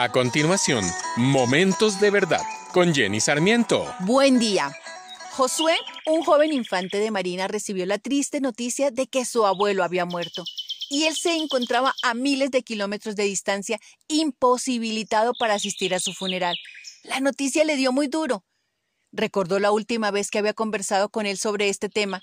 A continuación, Momentos de Verdad con Jenny Sarmiento. Buen día. Josué, un joven infante de Marina, recibió la triste noticia de que su abuelo había muerto y él se encontraba a miles de kilómetros de distancia, imposibilitado para asistir a su funeral. La noticia le dio muy duro. Recordó la última vez que había conversado con él sobre este tema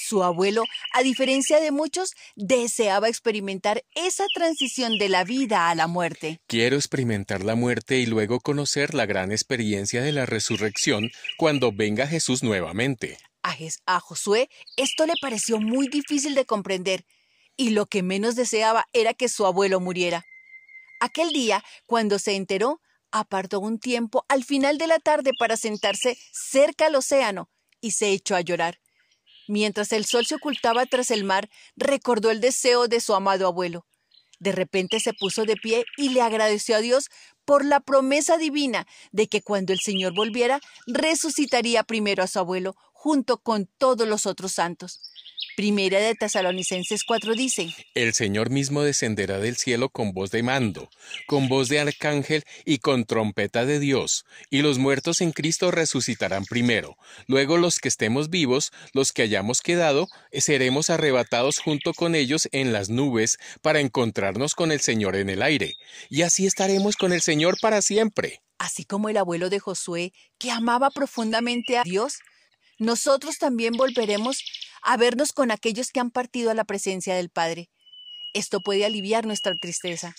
su abuelo, a diferencia de muchos, deseaba experimentar esa transición de la vida a la muerte. Quiero experimentar la muerte y luego conocer la gran experiencia de la resurrección cuando venga Jesús nuevamente. A, Josué esto le pareció muy difícil de comprender, y lo que menos deseaba era que su abuelo muriera. Aquel día, cuando se enteró, apartó un tiempo al final de la tarde para sentarse cerca al océano y se echó a llorar. Mientras el sol se ocultaba tras el mar, recordó el deseo de su amado abuelo. De repente se puso de pie y le agradeció a Dios por la promesa divina de que cuando el Señor volviera, resucitaría primero a su abuelo junto con todos los otros santos. Primera de Tesalonicenses 4 dice, El Señor mismo descenderá del cielo con voz de mando, con voz de arcángel y con trompeta de Dios, y los muertos en Cristo resucitarán primero. Luego los que estemos vivos, los que hayamos quedado, seremos arrebatados junto con ellos en las nubes para encontrarnos con el Señor en el aire, y así estaremos con el Señor para siempre. Así como el abuelo de Josué, que amaba profundamente a Dios, nosotros también volveremos a vernos con aquellos que han partido a la presencia del Padre. Esto puede aliviar nuestra tristeza.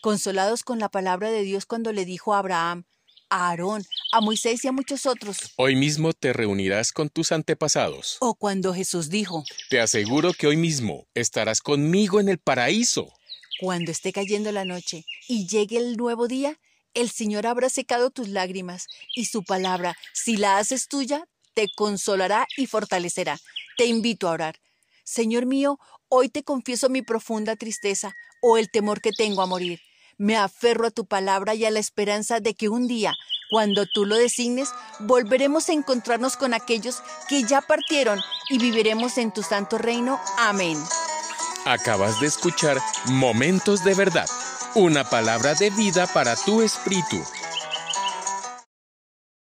Consolados con la palabra de Dios cuando le dijo a Abraham, a Aarón, a Moisés y a muchos otros. Hoy mismo te reunirás con tus antepasados. O cuando Jesús dijo, Te aseguro que hoy mismo estarás conmigo en el paraíso. Cuando esté cayendo la noche y llegue el nuevo día, el Señor habrá secado tus lágrimas y su palabra, si la haces tuya, te consolará y fortalecerá. Te invito a orar. Señor mío, hoy te confieso mi profunda tristeza o el temor que tengo a morir. Me aferro a tu palabra y a la esperanza de que un día, cuando tú lo designes, volveremos a encontrarnos con aquellos que ya partieron y viviremos en tu santo reino. Amén. Acabas de escuchar Momentos de Verdad, una palabra de vida para tu espíritu